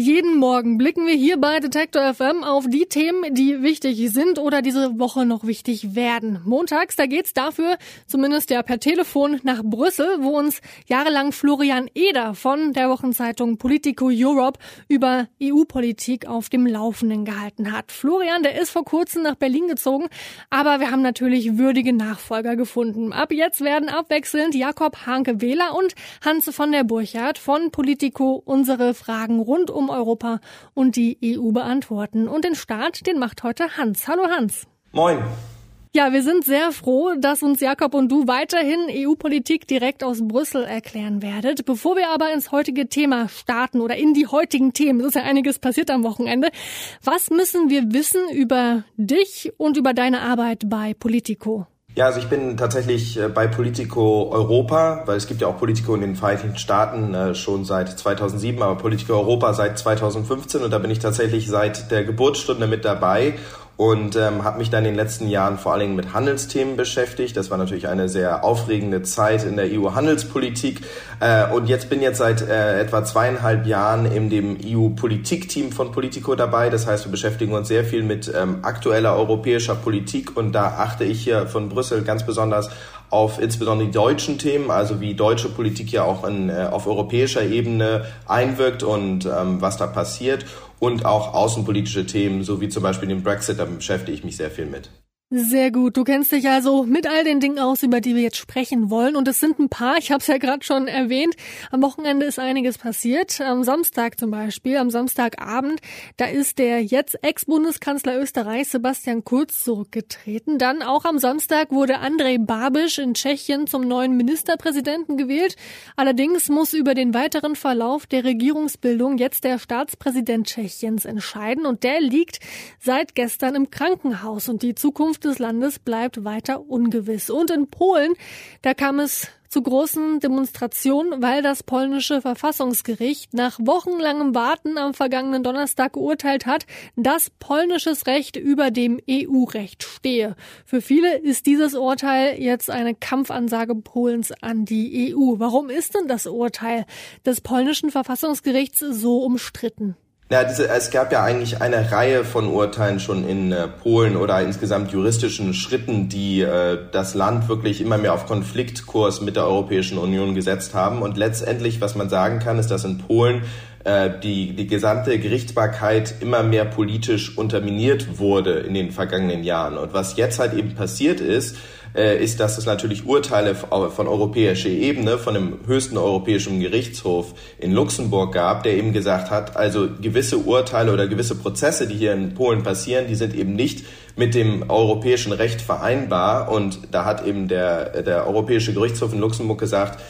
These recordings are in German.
Jeden Morgen blicken wir hier bei Detektor FM auf die Themen, die wichtig sind oder diese Woche noch wichtig werden. Montags, da geht's dafür zumindest ja per Telefon nach Brüssel, wo uns jahrelang Florian Eder von der Wochenzeitung Politico Europe über EU-Politik auf dem Laufenden gehalten hat. Florian, der ist vor kurzem nach Berlin gezogen, aber wir haben natürlich würdige Nachfolger gefunden. Ab jetzt werden abwechselnd Jakob Hanke-Wähler und Hans von der Burchardt von Politico unsere Fragen rund um Europa und die EU beantworten. Und den Start, den macht heute Hans. Hallo Hans. Moin. Ja, wir sind sehr froh, dass uns Jakob und du weiterhin EU-Politik direkt aus Brüssel erklären werdet. Bevor wir aber ins heutige Thema starten oder in die heutigen Themen, es ist ja einiges passiert am Wochenende, was müssen wir wissen über dich und über deine Arbeit bei Politico? Ja, also ich bin tatsächlich äh, bei Politico Europa, weil es gibt ja auch Politico in den Vereinigten Staaten äh, schon seit 2007, aber Politico Europa seit 2015 und da bin ich tatsächlich seit der Geburtsstunde mit dabei und ähm, habe mich dann in den letzten Jahren vor allen Dingen mit Handelsthemen beschäftigt. Das war natürlich eine sehr aufregende Zeit in der EU-Handelspolitik. Äh, und jetzt bin jetzt seit äh, etwa zweieinhalb Jahren in dem EU-Politikteam von Politico dabei. Das heißt, wir beschäftigen uns sehr viel mit ähm, aktueller europäischer Politik und da achte ich hier von Brüssel ganz besonders auf insbesondere die deutschen Themen, also wie deutsche Politik ja auch in, äh, auf europäischer Ebene einwirkt und ähm, was da passiert und auch außenpolitische Themen, so wie zum Beispiel den Brexit, da beschäftige ich mich sehr viel mit. Sehr gut. Du kennst dich also mit all den Dingen aus, über die wir jetzt sprechen wollen. Und es sind ein paar, ich habe es ja gerade schon erwähnt. Am Wochenende ist einiges passiert. Am Samstag zum Beispiel, am Samstagabend, da ist der jetzt Ex-Bundeskanzler Österreichs Sebastian Kurz zurückgetreten. Dann auch am Samstag wurde Andrej Babiš in Tschechien zum neuen Ministerpräsidenten gewählt. Allerdings muss über den weiteren Verlauf der Regierungsbildung jetzt der Staatspräsident Tschechiens entscheiden. Und der liegt seit gestern im Krankenhaus. Und die Zukunft Zukunft des Landes bleibt weiter ungewiss. Und in Polen, da kam es zu großen Demonstrationen, weil das polnische Verfassungsgericht nach wochenlangem Warten am vergangenen Donnerstag geurteilt hat, dass polnisches Recht über dem EU-Recht stehe. Für viele ist dieses Urteil jetzt eine Kampfansage Polens an die EU. Warum ist denn das Urteil des polnischen Verfassungsgerichts so umstritten? Ja, diese, es gab ja eigentlich eine Reihe von Urteilen schon in äh, Polen oder insgesamt juristischen Schritten, die äh, das Land wirklich immer mehr auf Konfliktkurs mit der Europäischen Union gesetzt haben. Und letztendlich, was man sagen kann, ist, dass in Polen die, die gesamte Gerichtsbarkeit immer mehr politisch unterminiert wurde in den vergangenen Jahren. Und was jetzt halt eben passiert ist, äh, ist, dass es natürlich Urteile von europäischer Ebene, von dem höchsten europäischen Gerichtshof in Luxemburg gab, der eben gesagt hat, also gewisse Urteile oder gewisse Prozesse, die hier in Polen passieren, die sind eben nicht mit dem europäischen Recht vereinbar. Und da hat eben der, der Europäische Gerichtshof in Luxemburg gesagt,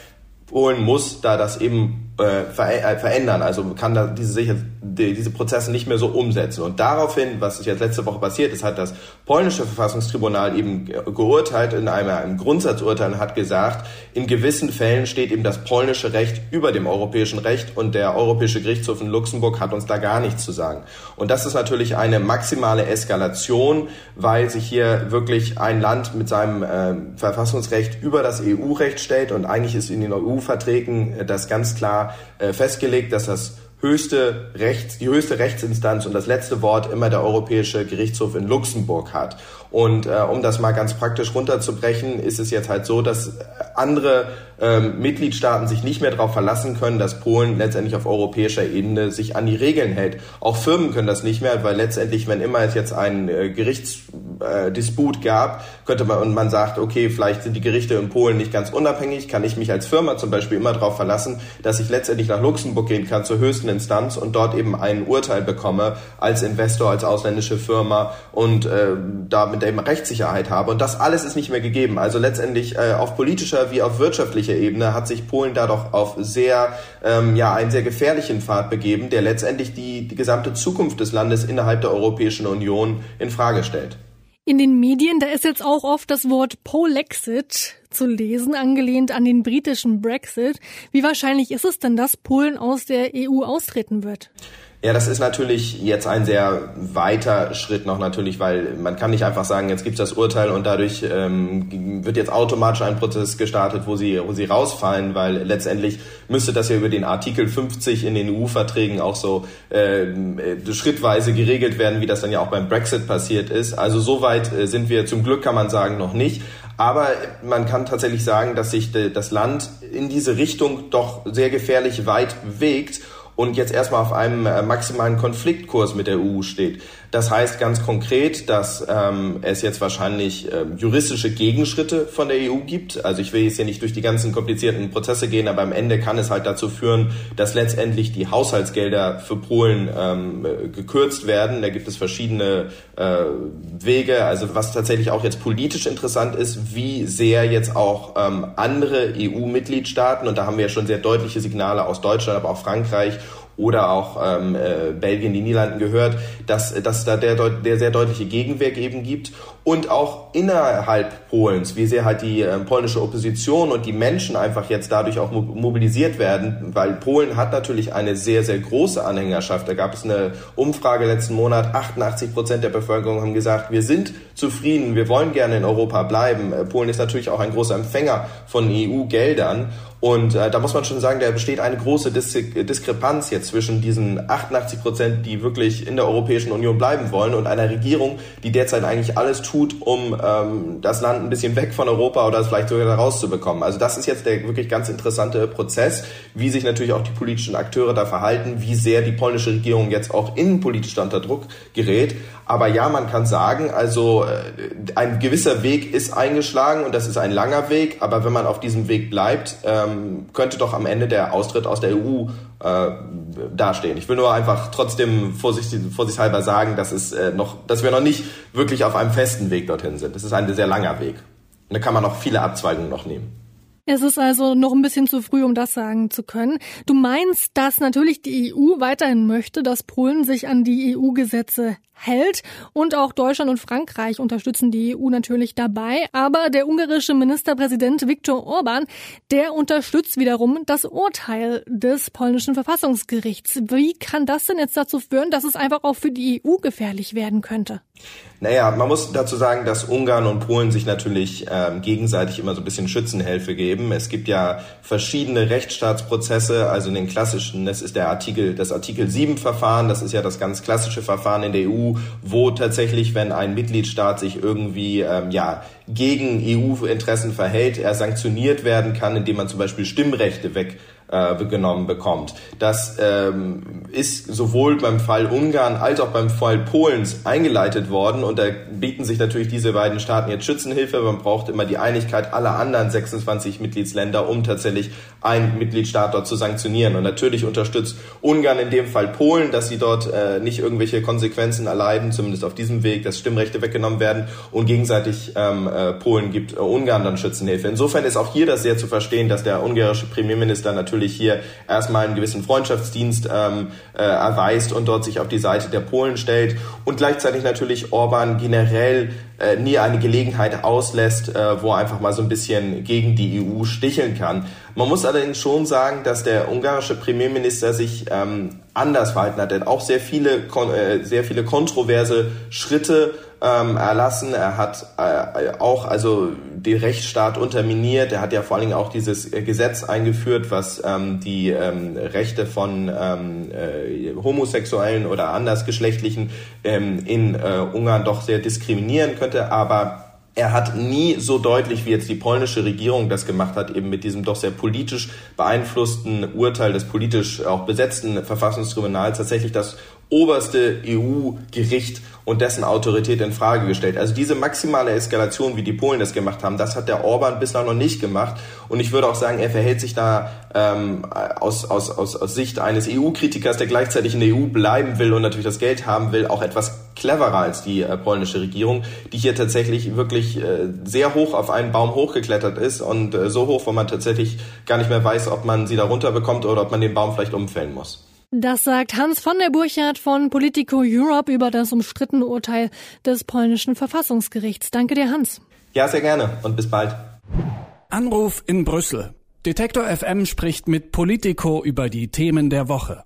Polen muss da das eben äh, äh verändern, also kann da diese, diese Prozesse nicht mehr so umsetzen. Und daraufhin, was jetzt letzte Woche passiert ist, hat das polnische Verfassungstribunal eben geurteilt in einem, einem Grundsatzurteil und hat gesagt, in gewissen Fällen steht eben das polnische Recht über dem europäischen Recht und der Europäische Gerichtshof in Luxemburg hat uns da gar nichts zu sagen. Und das ist natürlich eine maximale Eskalation, weil sich hier wirklich ein Land mit seinem äh, Verfassungsrecht über das EU-Recht stellt und eigentlich ist in den EU-Verträgen das ganz klar äh, festgelegt, dass das höchste Rechts, die höchste Rechtsinstanz und das letzte Wort immer der Europäische Gerichtshof in Luxemburg hat. Und äh, um das mal ganz praktisch runterzubrechen, ist es jetzt halt so, dass andere ähm, Mitgliedstaaten sich nicht mehr darauf verlassen können, dass Polen letztendlich auf europäischer Ebene sich an die Regeln hält. Auch Firmen können das nicht mehr, weil letztendlich, wenn immer es jetzt einen äh, Gerichtsdisput äh, gab, könnte man und man sagt, okay, vielleicht sind die Gerichte in Polen nicht ganz unabhängig, kann ich mich als Firma zum Beispiel immer darauf verlassen, dass ich letztendlich nach Luxemburg gehen kann zur höchsten Instanz und dort eben ein Urteil bekomme als Investor, als ausländische Firma und äh, damit eben Rechtssicherheit habe. Und das alles ist nicht mehr gegeben. Also letztendlich äh, auf politischer wie auf wirtschaftlicher Ebene hat sich Polen da doch auf sehr, ähm, ja, einen sehr gefährlichen Pfad begeben, der letztendlich die, die gesamte Zukunft des Landes innerhalb der Europäischen Union in Frage stellt. In den Medien, da ist jetzt auch oft das Wort Polexit zu lesen, angelehnt an den britischen Brexit. Wie wahrscheinlich ist es denn, dass Polen aus der EU austreten wird? Ja, das ist natürlich jetzt ein sehr weiter Schritt noch natürlich, weil man kann nicht einfach sagen, jetzt gibt es das Urteil und dadurch ähm, wird jetzt automatisch ein Prozess gestartet, wo sie, wo sie rausfallen, weil letztendlich müsste das ja über den Artikel 50 in den EU-Verträgen auch so äh, schrittweise geregelt werden, wie das dann ja auch beim Brexit passiert ist. Also soweit äh, sind wir zum Glück, kann man sagen, noch nicht. Aber man kann tatsächlich sagen, dass sich das Land in diese Richtung doch sehr gefährlich weit bewegt und jetzt erstmal auf einem äh, maximalen Konfliktkurs mit der EU steht. Das heißt ganz konkret, dass ähm, es jetzt wahrscheinlich ähm, juristische Gegenschritte von der EU gibt. Also ich will jetzt hier nicht durch die ganzen komplizierten Prozesse gehen, aber am Ende kann es halt dazu führen, dass letztendlich die Haushaltsgelder für Polen ähm, gekürzt werden. Da gibt es verschiedene äh, Wege. Also was tatsächlich auch jetzt politisch interessant ist, wie sehr jetzt auch ähm, andere EU-Mitgliedstaaten, und da haben wir ja schon sehr deutliche Signale aus Deutschland, aber auch Frankreich oder auch ähm, äh, Belgien, die Niederlanden gehört, dass, dass da der, der sehr deutliche Gegenwehr eben gibt und auch innerhalb Polens, wie sehr halt die äh, polnische Opposition und die Menschen einfach jetzt dadurch auch mobilisiert werden, weil Polen hat natürlich eine sehr, sehr große Anhängerschaft. Da gab es eine Umfrage letzten Monat, 88 Prozent der Bevölkerung haben gesagt, wir sind zufrieden, wir wollen gerne in Europa bleiben. Äh, Polen ist natürlich auch ein großer Empfänger von EU-Geldern und äh, da muss man schon sagen, da besteht eine große Dis Diskrepanz jetzt zwischen diesen 88 Prozent, die wirklich in der Europäischen Union bleiben wollen, und einer Regierung, die derzeit eigentlich alles tut, um ähm, das Land ein bisschen weg von Europa oder vielleicht sogar da rauszubekommen. Also das ist jetzt der wirklich ganz interessante Prozess, wie sich natürlich auch die politischen Akteure da verhalten, wie sehr die polnische Regierung jetzt auch innenpolitisch unter Druck gerät. Aber ja, man kann sagen, also äh, ein gewisser Weg ist eingeschlagen und das ist ein langer Weg. Aber wenn man auf diesem Weg bleibt, ähm, könnte doch am Ende der Austritt aus der EU äh, dastehen. Ich will nur einfach trotzdem vorsichtig, vorsichtshalber sagen, dass es äh, noch, dass wir noch nicht wirklich auf einem festen Weg dorthin sind. Das ist ein sehr langer Weg. Und da kann man noch viele Abzweigungen noch nehmen. Es ist also noch ein bisschen zu früh, um das sagen zu können. Du meinst, dass natürlich die EU weiterhin möchte, dass Polen sich an die EU-Gesetze hält und auch Deutschland und Frankreich unterstützen die EU natürlich dabei. Aber der ungarische Ministerpräsident Viktor Orban, der unterstützt wiederum das Urteil des polnischen Verfassungsgerichts. Wie kann das denn jetzt dazu führen, dass es einfach auch für die EU gefährlich werden könnte? Naja, man muss dazu sagen, dass Ungarn und Polen sich natürlich ähm, gegenseitig immer so ein bisschen Schützenhilfe geben. Es gibt ja verschiedene Rechtsstaatsprozesse, also in den klassischen, das ist der Artikel, das Artikel 7 Verfahren, das ist ja das ganz klassische Verfahren in der EU, wo tatsächlich, wenn ein Mitgliedstaat sich irgendwie ähm, ja gegen EU-Interessen verhält, er sanktioniert werden kann, indem man zum Beispiel Stimmrechte weg äh, genommen bekommt. Das ähm, ist sowohl beim Fall Ungarn als auch beim Fall Polens eingeleitet worden und da bieten sich natürlich diese beiden Staaten jetzt Schützenhilfe. Man braucht immer die Einigkeit aller anderen 26 Mitgliedsländer, um tatsächlich einen Mitgliedstaat dort zu sanktionieren. Und natürlich unterstützt Ungarn in dem Fall Polen, dass sie dort äh, nicht irgendwelche Konsequenzen erleiden, zumindest auf diesem Weg, dass Stimmrechte weggenommen werden und gegenseitig ähm, äh, Polen gibt äh, Ungarn dann Schützenhilfe. Insofern ist auch hier das sehr zu verstehen, dass der ungarische Premierminister natürlich natürlich hier erstmal einen gewissen Freundschaftsdienst ähm, äh, erweist und dort sich auf die Seite der Polen stellt und gleichzeitig natürlich Orban generell äh, nie eine Gelegenheit auslässt, äh, wo er einfach mal so ein bisschen gegen die EU sticheln kann. Man muss allerdings schon sagen, dass der ungarische Premierminister sich ähm, anders verhalten hat. Er hat auch sehr viele, äh, sehr viele kontroverse Schritte ähm, erlassen. Er hat äh, auch also den Rechtsstaat unterminiert. Er hat ja vor allen Dingen auch dieses äh, Gesetz eingeführt, was ähm, die ähm, Rechte von ähm, äh, Homosexuellen oder Andersgeschlechtlichen ähm, in äh, Ungarn doch sehr diskriminieren könnte. Aber er hat nie so deutlich, wie jetzt die polnische Regierung das gemacht hat, eben mit diesem doch sehr politisch beeinflussten Urteil des politisch auch besetzten Verfassungstribunals tatsächlich das oberste EU-Gericht und dessen Autorität in Frage gestellt. Also diese maximale Eskalation, wie die Polen das gemacht haben, das hat der Orban bislang noch nicht gemacht. Und ich würde auch sagen, er verhält sich da ähm, aus, aus, aus, aus Sicht eines EU-Kritikers, der gleichzeitig in der EU bleiben will und natürlich das Geld haben will, auch etwas cleverer als die äh, polnische Regierung, die hier tatsächlich wirklich äh, sehr hoch auf einen Baum hochgeklettert ist und äh, so hoch, wo man tatsächlich gar nicht mehr weiß, ob man sie da runter bekommt oder ob man den Baum vielleicht umfällen muss. Das sagt Hans von der Burchardt von Politico Europe über das umstrittene Urteil des polnischen Verfassungsgerichts. Danke dir, Hans. Ja, sehr gerne und bis bald. Anruf in Brüssel. Detektor FM spricht mit Politico über die Themen der Woche.